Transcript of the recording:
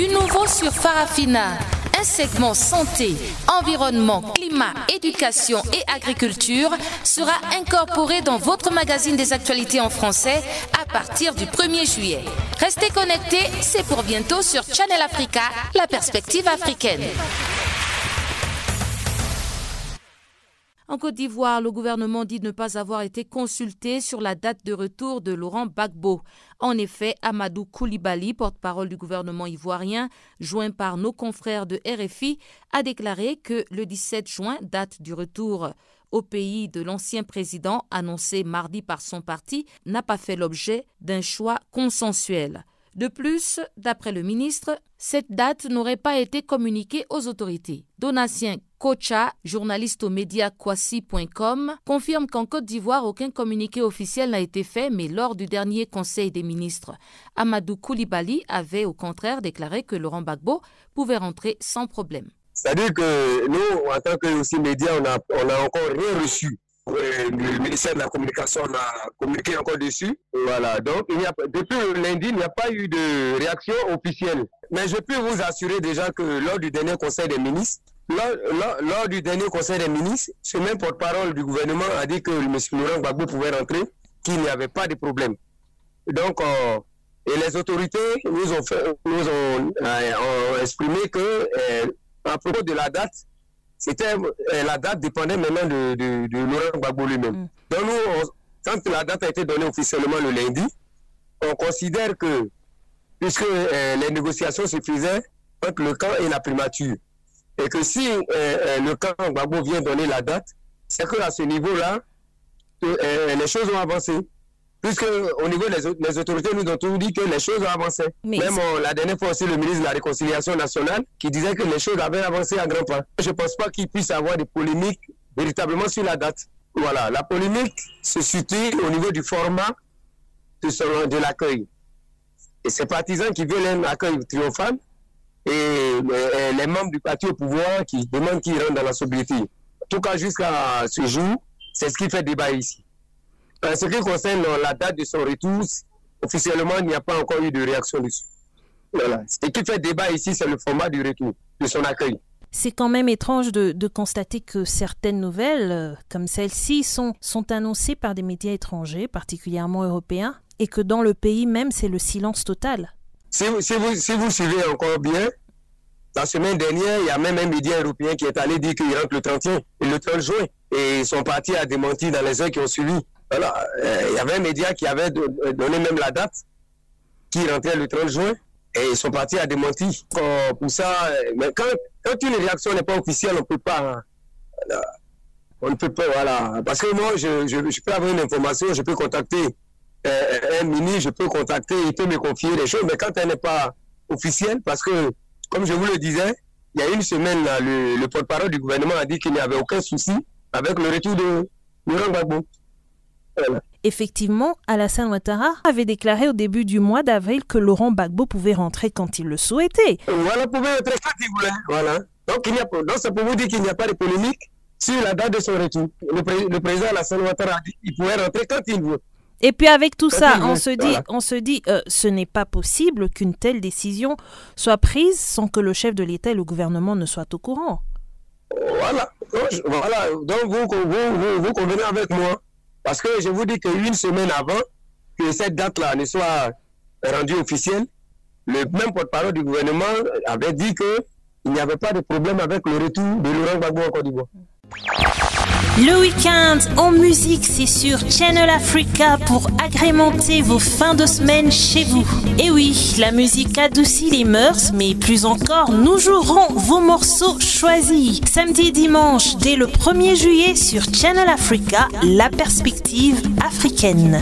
Du nouveau sur Farafina, un segment santé, environnement, climat, éducation et agriculture sera incorporé dans votre magazine des actualités en français à partir du 1er juillet. Restez connectés, c'est pour bientôt sur Channel Africa, la perspective africaine. En Côte d'Ivoire, le gouvernement dit ne pas avoir été consulté sur la date de retour de Laurent Gbagbo. En effet, Amadou Koulibaly, porte-parole du gouvernement ivoirien, joint par nos confrères de RFI, a déclaré que le 17 juin, date du retour au pays de l'ancien président annoncé mardi par son parti, n'a pas fait l'objet d'un choix consensuel. De plus, d'après le ministre, cette date n'aurait pas été communiquée aux autorités. Donatien Kocha, journaliste aux médias confirme qu'en Côte d'Ivoire, aucun communiqué officiel n'a été fait, mais lors du dernier Conseil des ministres, Amadou Koulibaly avait au contraire déclaré que Laurent Gbagbo pouvait rentrer sans problème. C'est-à-dire que nous, en tant que aussi médias, on n'a a encore rien reçu le ministère de la Communication a communiqué encore dessus. Voilà. Donc, depuis lundi, il n'y a pas eu de réaction officielle. Mais je peux vous assurer déjà que lors du dernier Conseil des ministres, lors, du dernier Conseil des ministres, ce même porte-parole du gouvernement a dit que M. Laurent Gbagbo pouvait rentrer, qu'il n'y avait pas de problème. Donc, euh, et les autorités nous ont, fait, nous ont, euh, exprimé que, euh, à propos de la date, c'était la date dépendait maintenant de, de, Laurent Gbagbo lui-même. Mm. Donc nous, quand la date a été donnée officiellement le lundi, on considère que puisque les négociations se faisaient entre le camp et la primature, et que si euh, le camp Gbagbo vient donner la date, c'est que à ce niveau-là, les choses ont avancé puisque au niveau des autorités nous ont tout dit que les choses ont avancé. Même la dernière fois aussi, le ministre de la Réconciliation nationale qui disait que les choses avaient avancé à grands pas. Je ne pense pas qu'il puisse avoir des polémiques véritablement sur la date. Voilà, la polémique se situe au niveau du format de, de l'accueil. Et ces partisans qui veulent un accueil triomphal et les, membres du parti au pouvoir qui demandent qu'ils rentrent dans la sobriété. En tout cas, jusqu'à ce jour, c'est ce qui fait débat ici. En ce qui concerne la date de son retour, officiellement, il n'y a pas encore eu de réaction dessus. Voilà. Ce qui fait débat ici, c'est le format du retour, de son accueil. C'est quand même étrange de, constater que certaines nouvelles, euh, comme celle-ci, sont, sont annoncées par des médias étrangers, particulièrement européens, et que dans le pays même, c'est le silence total. Si vous, si, vous, si vous suivez encore bien, la semaine dernière, il y a même un média européen qui est allé dire qu'il rentre le 31 et le 30 juin. Et son parti a démenti dans les heures qui ont suivi. Voilà, euh, il y avait un média qui avait euh, donné même la date, qui rentrait le 30 juin, et ils sont partis à démenti. Pour ça, euh, mais quand, quand une réaction n'est pas officielle, on ne peut pas. on ne peut pas, voilà. Parce que moi, je, je, peux avoir une information, je peux contacter un mini, je peux contacter, il peut me confier des choses, mais quand elle n'est pas officielle, parce que, comme je vous le disais, il y a une semaine, le, porte-parole du gouvernement a dit qu'il n'y avait aucun souci avec le retour de Laurent Gbagbo. Effectivement, Alassane Ouattara avait déclaré au début du mois d'avril que Laurent Gbagbo pouvait rentrer quand il le souhaitait. Voilà, pouvait rentrer quand il voulait. Voilà. Donc, il y a, donc ça peut vous dire qu'il n'y a pas de polémique sur la date de son retour. Le, président Alassane Ouattara a dit qu'il pouvait rentrer quand il veut. Et puis avec tout ça, on se dit, on se dit, euh, ce n'est pas possible qu'une telle décision soit prise sans que le chef de l'État et le gouvernement ne soient au courant. Voilà, voilà. Donc vous, vous, vous convenez avec moi parce que je vous dis qu'une semaine avant que cette date-là ne soit rendue officielle, le même porte-parole du gouvernement avait dit qu'il n'y avait pas de problème avec le retour de Laurent Gbagbo en Côte d'Ivoire. Le week-end en musique, c'est sur Channel Africa pour agrémenter vos fins de semaine chez vous. Et oui, la musique adoucit les mœurs, mais plus encore, nous jouerons vos morceaux choisis. Samedi et dimanche, dès le 1er juillet sur Channel Africa, la perspective africaine.